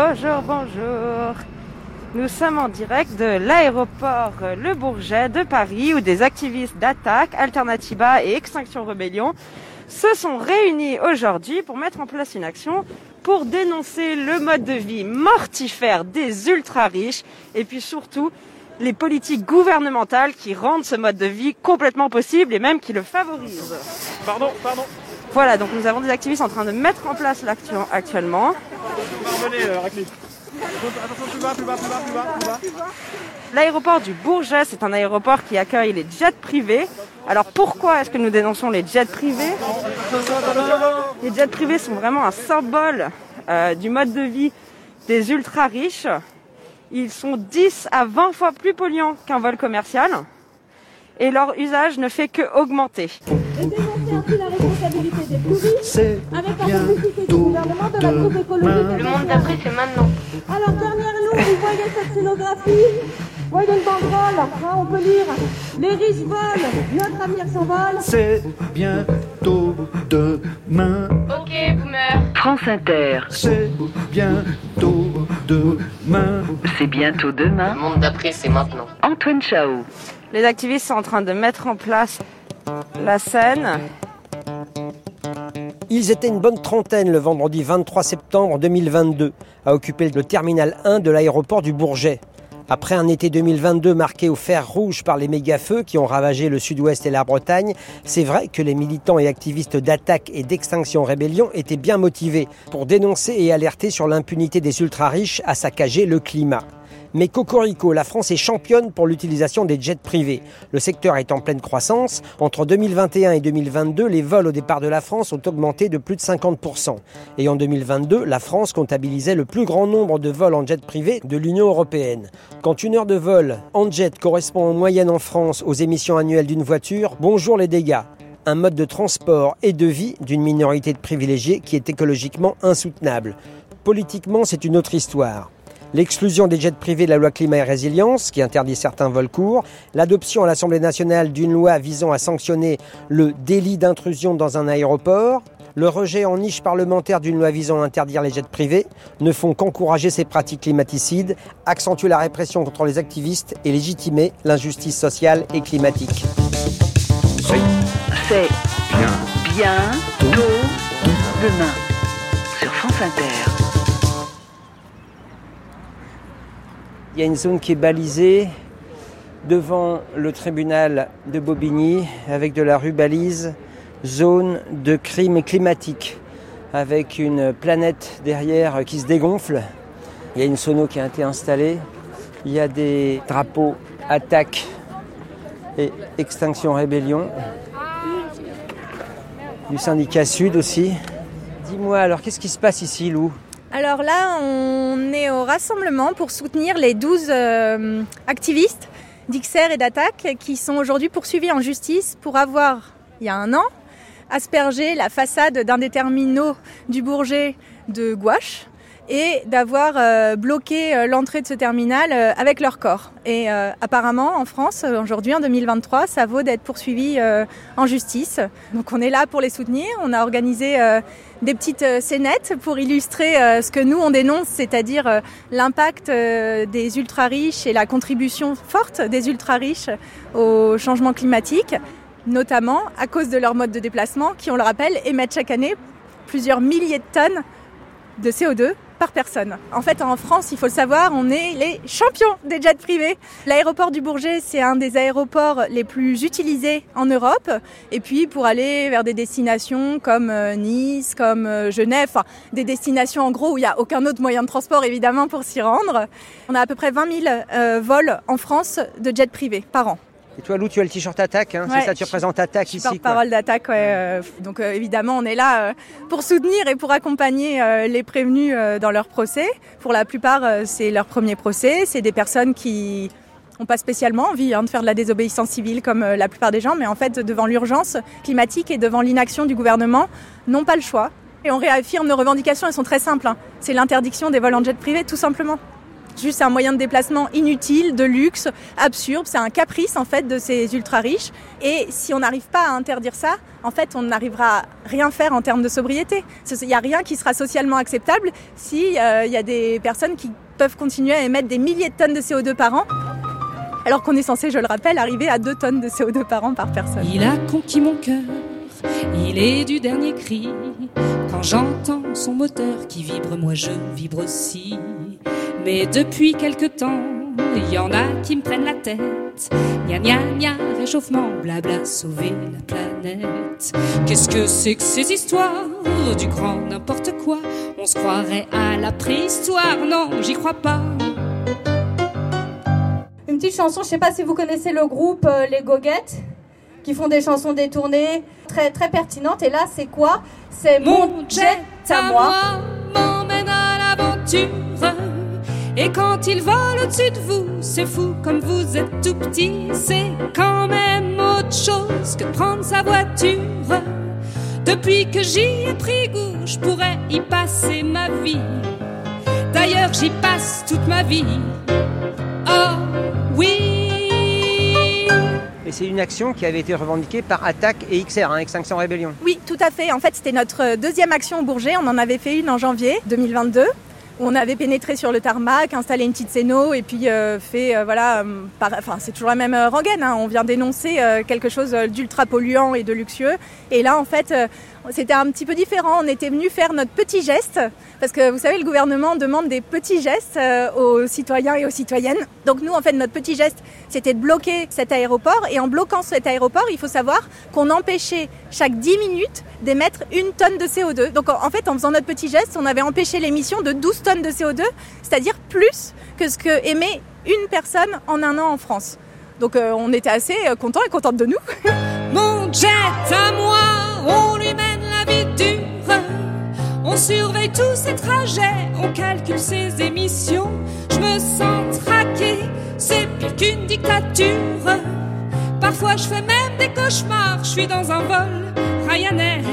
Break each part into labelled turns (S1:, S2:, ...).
S1: Bonjour, bonjour. Nous sommes en direct de l'aéroport Le Bourget de Paris où des activistes d'attaque, Alternativa et Extinction Rebellion se sont réunis aujourd'hui pour mettre en place une action pour dénoncer le mode de vie mortifère des ultra-riches et puis surtout les politiques gouvernementales qui rendent ce mode de vie complètement possible et même qui le favorisent.
S2: Pardon, pardon.
S1: Voilà, donc nous avons des activistes en train de mettre en place l'action actuellement. L'aéroport du Bourget, c'est un aéroport qui accueille les jets privés. Alors pourquoi est-ce que nous dénonçons les jets privés Les jets privés sont vraiment un symbole euh, du mode de vie des ultra riches. Ils sont 10 à 20 fois plus polluants qu'un vol commercial et leur usage ne fait que augmenter.
S3: riches
S4: C'est
S3: avec la complicité du gouvernement de la cause écologique.
S5: Le monde d'après, c'est maintenant.
S3: Alors derrière nous, vous voyez cette scénographie Vous voyez une banderole, là, on peut lire Les riches volent, notre avenir s'envole.
S4: c'est bientôt demain.
S5: Ok, boomer.
S6: France Inter,
S4: C'est bientôt demain.
S6: c'est bientôt demain.
S5: Le monde d'après, c'est maintenant.
S6: Antoine Chao.
S1: Les activistes sont en train de mettre en place la scène.
S7: Ils étaient une bonne trentaine le vendredi 23 septembre 2022 à occuper le terminal 1 de l'aéroport du Bourget. Après un été 2022 marqué au fer rouge par les méga-feux qui ont ravagé le sud-ouest et la Bretagne, c'est vrai que les militants et activistes d'attaque et d'extinction rébellion étaient bien motivés pour dénoncer et alerter sur l'impunité des ultra-riches à saccager le climat. Mais Cocorico, la France est championne pour l'utilisation des jets privés. Le secteur est en pleine croissance. Entre 2021 et 2022, les vols au départ de la France ont augmenté de plus de 50%. Et en 2022, la France comptabilisait le plus grand nombre de vols en jet privé de l'Union européenne. Quand une heure de vol en jet correspond en moyenne en France aux émissions annuelles d'une voiture, bonjour les dégâts un mode de transport et de vie d'une minorité de privilégiés qui est écologiquement insoutenable. Politiquement, c'est une autre histoire. L'exclusion des jets privés de la loi climat et résilience, qui interdit certains vols courts, l'adoption à l'Assemblée nationale d'une loi visant à sanctionner le délit d'intrusion dans un aéroport, le rejet en niche parlementaire d'une loi visant à interdire les jets privés ne font qu'encourager ces pratiques climaticides, accentuer la répression contre les activistes et légitimer l'injustice sociale et climatique.
S6: C'est bientôt demain sur France Inter.
S7: Il y a une zone qui est balisée devant le tribunal de Bobigny avec de la rue balise, zone de crime climatique, avec une planète derrière qui se dégonfle. Il y a une sono qui a été installée. Il y a des drapeaux attaque et extinction rébellion. Du syndicat Sud aussi. Dis-moi alors, qu'est-ce qui se passe ici, Lou?
S8: Alors là, on est au rassemblement pour soutenir les 12 euh, activistes d'XR et d'attaque qui sont aujourd'hui poursuivis en justice pour avoir, il y a un an, aspergé la façade d'un des terminaux du Bourget de gouache et d'avoir euh, bloqué euh, l'entrée de ce terminal euh, avec leur corps. Et euh, apparemment, en France, euh, aujourd'hui, en 2023, ça vaut d'être poursuivi euh, en justice. Donc on est là pour les soutenir. On a organisé des petites scénettes pour illustrer ce que nous, on dénonce, c'est-à-dire l'impact des ultra-riches et la contribution forte des ultra-riches au changement climatique, notamment à cause de leur mode de déplacement qui, on le rappelle, émettent chaque année plusieurs milliers de tonnes de CO2 par personne. En fait, en France, il faut le savoir, on est les champions des jets privés. L'aéroport du Bourget, c'est un des aéroports les plus utilisés en Europe. Et puis, pour aller vers des destinations comme euh, Nice, comme euh, Genève, enfin, des destinations en gros où il n'y a aucun autre moyen de transport, évidemment, pour s'y rendre. On a à peu près 20 000 euh, vols en France de jets privés par an.
S7: Et toi, Lou, tu as le t-shirt attaque, hein
S8: Ouais,
S7: c'est ça, tu représentes attaque ici.
S8: porte-parole d'attaque, ouais. euh, donc euh, évidemment, on est là euh, pour soutenir et pour accompagner euh, les prévenus dans leur procès. Pour la plupart, c'est leur premier procès. C'est des personnes qui n'ont pas spécialement envie hein, de faire de la désobéissance civile comme la plupart des gens, mais en fait, devant l'urgence climatique et devant l'inaction du gouvernement, n'ont pas le choix. Et on réaffirme nos revendications, elles sont très simples. hein. C'est l'interdiction des vols en jet privé, tout simplement. Juste un moyen de déplacement inutile, de luxe, absurde. C'est un caprice en fait de ces ultra riches. Et si on n'arrive pas à interdire ça, en fait, on n'arrivera à rien faire en termes de sobriété. Il n'y a rien qui sera socialement acceptable si euh, il y a des personnes qui peuvent continuer à émettre des milliers de tonnes de CO2 par an. Alors qu'on est censé, je le rappelle, arriver à 2 tonnes de CO2 par an par personne.
S9: Il a conquis mon cœur, il est du dernier cri. Quand j'entends son moteur qui vibre, moi je vibre aussi. Mais depuis quelque temps, il y en a qui me prennent la tête. Gna gna gna, réchauffement, blabla, sauver la planète. Qu'est-ce que c'est que ces histoires du grand n'importe quoi? On se croirait à la préhistoire, non, j'y crois pas.
S3: Une petite chanson, je sais pas si vous connaissez le groupe euh, Les Goguettes, qui font des chansons détournées très très pertinentes. Et là, c'est quoi? C'est
S9: Mon jet à moi m'emmène à l'aventure. Et quand il vole au-dessus de vous, c'est fou comme vous êtes tout petit. C'est quand même autre chose que de prendre sa voiture. Depuis que j'y ai pris goût, je pourrais y passer ma vie. D'ailleurs, j'y passe toute ma vie. Oh oui.
S7: Et c'est une action qui avait été revendiquée par Attaque et XR, hein, Extinction Rébellion.
S8: Oui, tout à fait. En fait, c'était notre deuxième action au Bourget. On en avait fait une en janvier 2022. On avait pénétré sur le tarmac, installé une petite scéno et puis euh, fait, euh, voilà, euh, enfin c'est toujours la même rengaine. hein. On vient dénoncer quelque chose d'ultra polluant et de luxueux. Et là, en fait, c'était un petit peu différent. On était venu faire notre petit geste parce que vous savez, le gouvernement demande des petits gestes euh, aux citoyens et aux citoyennes. Donc nous, en fait, notre petit geste, c'était de bloquer cet aéroport. Et en bloquant cet aéroport, il faut savoir qu'on empêchait chaque 10 minutes d'émettre une tonne de CO2. Donc en fait, en faisant notre petit geste, on avait empêché l'émission de 12 tonnes de CO2, c'est-à-dire plus que ce que émet une personne en un an en France. Donc euh, on était assez euh, contents et contentes de nous.
S9: Mon jet à moi, on lui la On surveille tous ses trajets, on calcule ses émissions. Je me sens traqué, c'est pire qu'une dictature. Parfois je fais même des cauchemars, je suis dans un vol Ryanair.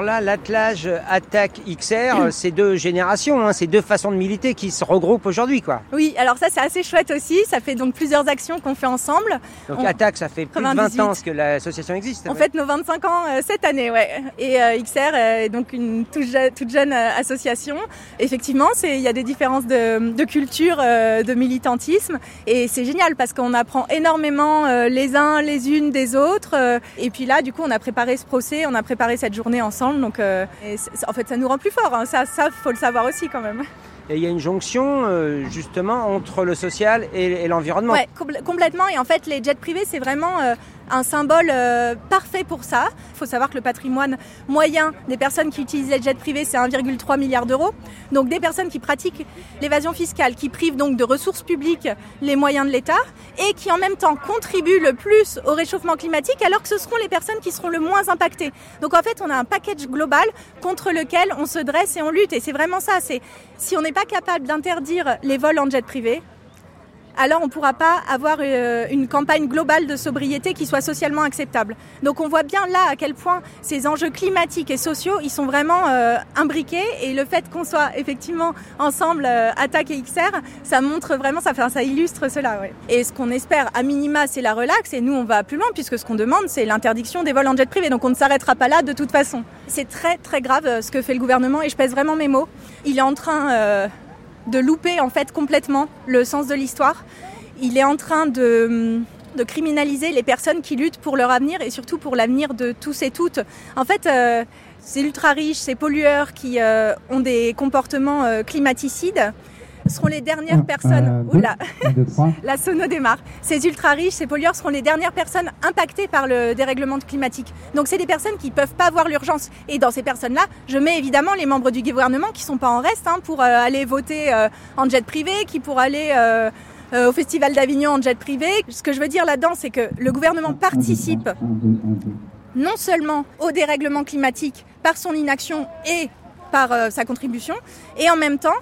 S7: Alors là, l'attelage Attaque XR, c'est deux générations, hein, c'est deux façons de militer qui se regroupent aujourd'hui, quoi.
S8: Oui, alors ça c'est assez chouette aussi. Ça fait donc plusieurs actions qu'on fait ensemble.
S7: Donc
S8: On-
S7: Attaque, ça fait plus de 20
S8: 98.
S7: ans que l'association existe.
S8: On fête nos 25 ans euh, cette année, ouais. Et euh, XR est donc une toute, je- toute jeune euh, association. Effectivement, il y a des différences de, de culture, euh, de militantisme, et c'est génial parce qu'on apprend énormément euh, les uns les unes des autres. euh, et puis là, du coup, on a préparé ce procès, on a préparé cette journée ensemble. Donc, euh, et en fait, ça nous rend plus forts. hein. Ça, ça, faut le savoir aussi quand même.
S7: Et il y a une jonction, euh, justement, entre le social et, et l'environnement.
S8: Ouais, compl- complètement. Et en fait, les jets privés, c'est vraiment euh, un symbole euh, parfait pour ça. Il faut savoir que le patrimoine moyen des personnes qui utilisent les jets privés, c'est 1,3 milliard d'euros. Donc des personnes qui pratiquent l'évasion fiscale, qui privent donc de ressources publiques les moyens de l'État et qui en même temps contribuent le plus au réchauffement climatique alors que ce seront les personnes qui seront le moins impactées. Donc en fait, on a un package global contre lequel on se dresse et on lutte. Et c'est vraiment ça. C'est si on n'est pas capable d'interdire les vols en jet privé, alors on ne pourra pas avoir euh, une campagne globale de sobriété qui soit socialement acceptable. Donc on voit bien là à quel point ces enjeux climatiques et sociaux, ils sont vraiment euh, imbriqués et le fait qu'on soit effectivement ensemble, euh, Attaque et XR, ça montre vraiment, ça, ça illustre cela. ouais. Et ce qu'on espère à minima, c'est la relaxe et nous on va plus loin puisque ce qu'on demande, c'est l'interdiction des vols en jet privé. Donc on ne s'arrêtera pas là de toute façon. C'est très très grave euh, ce que fait le gouvernement et je pèse vraiment mes mots. Il est en train... euh, de louper en fait complètement le sens de l'histoire. Il est en train de, criminaliser les personnes qui luttent pour leur avenir et surtout pour l'avenir de tous et toutes. En fait, euh, ces ultra riches, ces pollueurs qui euh, ont des comportements euh, climaticides seront les dernières personnes. Oula, la sono démarre. Ces ultra riches, ces pollueurs seront les dernières personnes impactées par le dérèglement climatique. Donc c'est des personnes qui peuvent pas voir l'urgence. Et dans ces personnes-là, je mets évidemment les membres du gouvernement qui sont pas en reste hein, pour euh, aller voter euh, en jet privé, qui pour aller euh, au Festival d'Avignon en jet privé. Ce que je veux dire là-dedans, c'est que le gouvernement participe non seulement au dérèglement climatique par son inaction et par sa contribution, et en même temps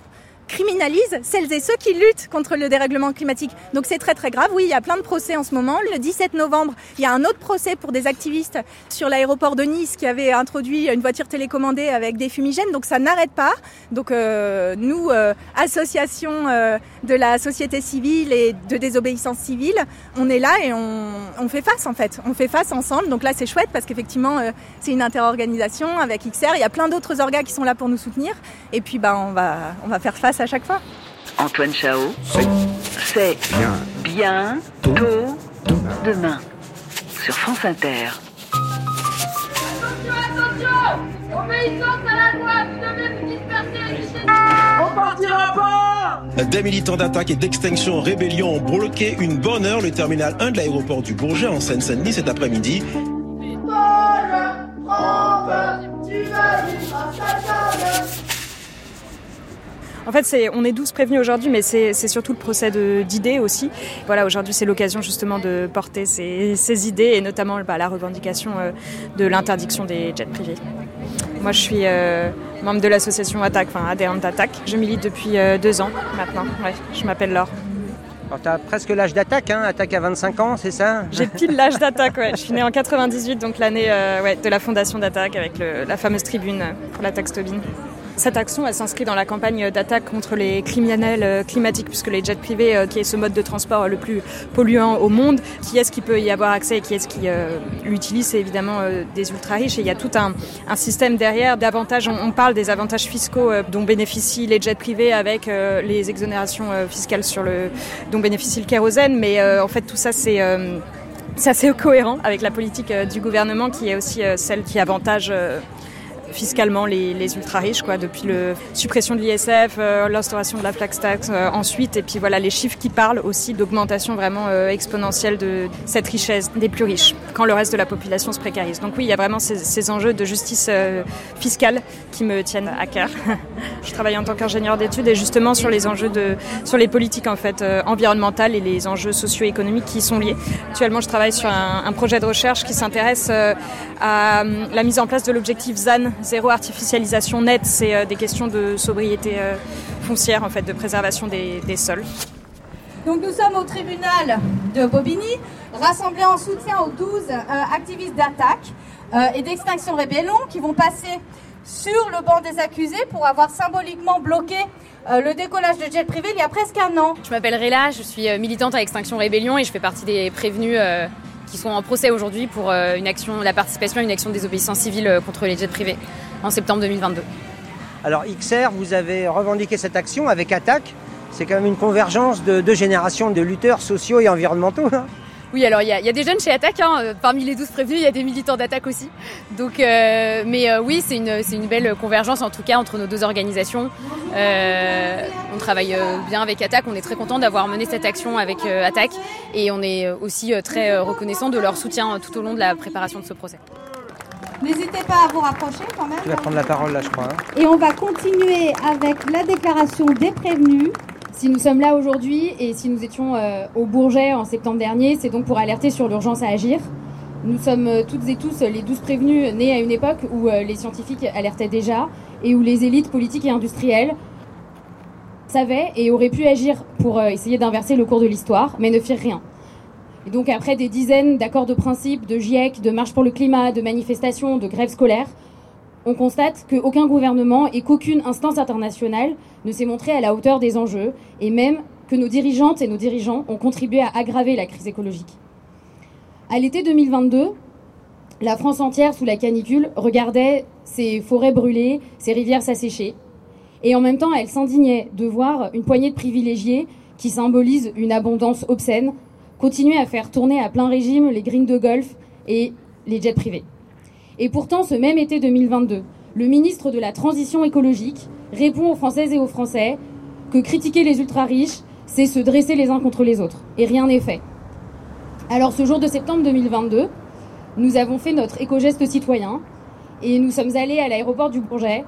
S8: criminalise celles et ceux qui luttent contre le dérèglement climatique. Donc c'est très très grave. Oui, il y a plein de procès en ce moment. Le 17 novembre, il y a un autre procès pour des activistes sur l'aéroport de Nice qui avaient introduit une voiture télécommandée avec des fumigènes. Donc ça n'arrête pas. Donc euh, nous, euh, association euh, de la société civile et de désobéissance civile, on est là et on, on fait face en fait. On fait face ensemble. Donc là c'est chouette parce qu'effectivement euh, c'est une interorganisation avec XR. Il y a plein d'autres orgas qui sont là pour nous soutenir. Et puis bah, on, va, on va faire face à chaque fois.
S6: Antoine Chao, c'est
S4: Bien.
S6: bien tôt demain sur France Inter.
S10: Des militants d'attaque et d'extinction rébellion ont bloqué une bonne heure le terminal 1 de l'aéroport du Bourget en Seine-Saint-Denis cet après-midi.
S11: En fait, c'est, on est 12 prévenus aujourd'hui, mais c'est, c'est surtout le procès de, d'idées aussi. Voilà, aujourd'hui, c'est l'occasion justement de porter ces, ces idées et notamment bah, la revendication euh, de l'interdiction des jets privés. Moi, je suis euh, membre de l'association Attaque, enfin adhérente d'Attaque. Je milite depuis euh, deux ans maintenant. Ouais, je m'appelle Laure.
S7: Alors, tu as presque l'âge d'attaque, hein attaque à 25 ans, c'est ça?
S11: J'ai pile l'âge d'Attaque, ouais. Je suis née en 98, donc l'année ouais, de la fondation d'Attaque avec le- la fameuse tribune pour la taxe Tobin. Cette action, elle s'inscrit dans la campagne d'attaque contre les criminels euh, climatiques, puisque les jets privés, euh, qui est ce mode de transport le plus polluant au monde, qui est-ce qui peut y avoir accès et qui est-ce qui euh, l'utilise, c'est évidemment euh, des ultra-riches. Et il y a tout un, système derrière. On, parle des avantages fiscaux euh, dont bénéficient les jets privés avec euh, les exonérations euh, fiscales dont bénéficie le kérosène. Mais euh, en fait, tout ça, c'est... euh, c'est assez cohérent avec la politique euh, du gouvernement qui est aussi euh, celle qui avantage euh, fiscalement les, les ultra riches quoi depuis le suppression de l'ISF euh, l'instauration de la flax tax euh, ensuite et puis voilà les chiffres qui parlent aussi d'augmentation vraiment euh, exponentielle de cette richesse des plus riches quand le reste de la population se précarise. Donc oui il y a vraiment ces, enjeux de justice fiscale qui me tiennent à cœur. Je travaille en tant qu'ingénieur d'études et justement sur les enjeux de sur les politiques en fait environnementales et les enjeux socio-économiques qui y sont liés. Actuellement je travaille sur un, projet de recherche qui s'intéresse à la mise en place de l'objectif ZAN, zéro artificialisation nette. C'est euh, des questions de sobriété euh, foncière, en fait, de préservation des, des sols.
S3: Donc nous sommes au tribunal de Bobigny, rassemblés en soutien aux 12 euh, activistes d'attaque euh, et d'extinction rébellion qui vont passer sur le banc des accusés pour avoir symboliquement bloqué euh, le décollage de jet privé il y a presque un an.
S12: Je m'appelle Réla, je suis militante à Extinction Rébellion et je fais partie des prévenus euh, qui sont en procès aujourd'hui pour euh, la participation à une action de désobéissance civile euh, contre les jets privés en septembre 2022.
S7: Alors XR, vous avez revendiqué cette action avec Attaque. C'est quand même une convergence de deux générations de lutteurs sociaux et environnementaux. hein.
S12: Oui, alors il y, a- il y a des jeunes chez Attaque, hein, euh, parmi les 12 prévenus, il y a des militants d'Attaque aussi. Donc, euh, mais euh, oui, c'est une, c'est une belle convergence en tout cas entre nos deux organisations. Euh, on travaille euh, bien avec Attaque, on est très content d'avoir mené cette action avec euh, Attaque et on est aussi euh, très reconnaissant de leur soutien euh, tout au long de la préparation de ce procès.
S3: N'hésitez pas à vous rapprocher quand même.
S7: Tu vas prendre la parole là, je crois. hein.
S3: Et on va continuer avec la déclaration des prévenus.
S13: Si nous sommes là aujourd'hui et si nous étions euh, au Bourget en septembre dernier, c'est donc pour alerter sur l'urgence à agir. Nous sommes euh, toutes et tous les douze prévenus nés à une époque où euh, les scientifiques alertaient déjà et où les élites politiques et industrielles savaient et auraient pu agir pour essayer d'inverser le cours de l'histoire, mais ne firent rien. Et donc après des dizaines d'accords de principe, de GIEC, de marches pour le climat, de manifestations, de grèves scolaires, on constate qu'aucun gouvernement et qu'aucune instance internationale ne s'est montré à la hauteur des enjeux, et même que nos dirigeantes et nos dirigeants ont contribué à aggraver la crise écologique. À l'été 2022, la France entière, sous la canicule, regardait ses forêts brûler, ses rivières s'assécher, et en même temps, elle s'indignait de voir une poignée de privilégiés qui symbolisent une abondance obscène continuer à faire tourner à plein régime les greens de golf et les jets privés. Et pourtant, ce même été 2022, le ministre de la Transition écologique répond aux Françaises et aux Français que critiquer les ultra-riches, c'est se dresser les uns contre les autres. Et rien n'est fait. Alors, ce jour de septembre 2022, nous avons fait notre éco-geste citoyen et nous sommes allés à l'aéroport du Bourget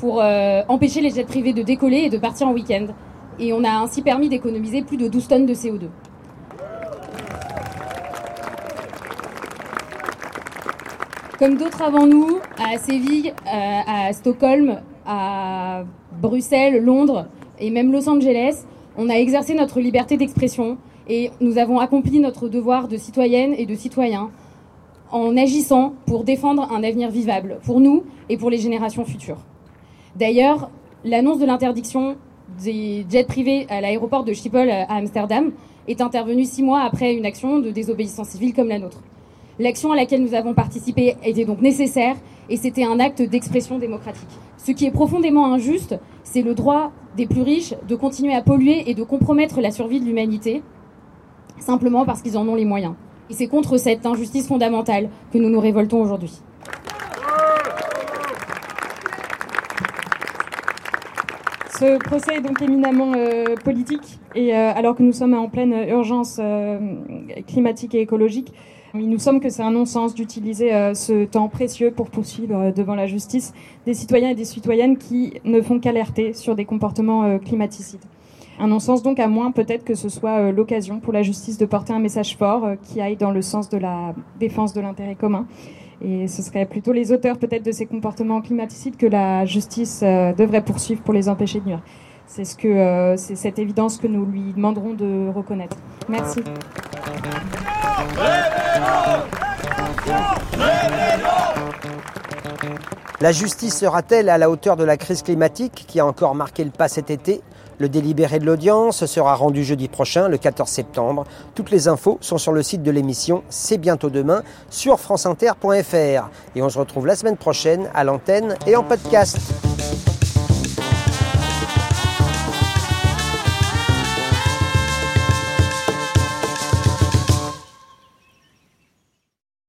S13: pour euh, empêcher les jets privés de décoller et de partir en week-end. Et on a ainsi permis d'économiser plus de 12 tonnes de CO2. Comme d'autres avant nous, à Séville, euh, à Stockholm, à Bruxelles, Londres, et même Los Angeles, on a exercé notre liberté d'expression et nous avons accompli notre devoir de citoyenne et de citoyen en agissant pour défendre un avenir vivable pour nous et pour les générations futures. D'ailleurs, l'annonce de l'interdiction des jets privés à l'aéroport de Schiphol à Amsterdam est intervenue six mois après une action de désobéissance civile comme la nôtre. L'action à laquelle nous avons participé était donc nécessaire et c'était un acte d'expression démocratique. Ce qui est profondément injuste, c'est le droit des plus riches de continuer à polluer et de compromettre la survie de l'humanité simplement parce qu'ils en ont les moyens. Et c'est contre cette injustice fondamentale que nous nous révoltons aujourd'hui.
S11: Ce procès est donc éminemment euh, politique et euh, alors que nous sommes en pleine urgence euh, climatique et écologique, il nous semble que c'est un non-sens d'utiliser ce temps précieux pour poursuivre devant la justice des citoyens et des citoyennes qui ne font qu'alerter sur des comportements climaticides. Un non-sens donc à moins peut-être que ce soit l'occasion pour la justice de porter un message fort qui aille dans le sens de la défense de l'intérêt commun et ce serait plutôt les auteurs peut-être de ces comportements climaticides que la justice euh, devrait poursuivre pour les empêcher de nuire. C'est ce que euh, c'est cette évidence que nous lui demanderons de reconnaître. Merci.
S7: La justice sera-t-elle à la hauteur de la crise climatique qui a encore marqué le pas cet été? Le délibéré de l'audience sera rendu jeudi prochain, le 14 septembre. Toutes les infos sont sur le site de l'émission C'est bientôt demain sur franceinter.fr. Et on se retrouve la semaine prochaine à l'antenne et en podcast.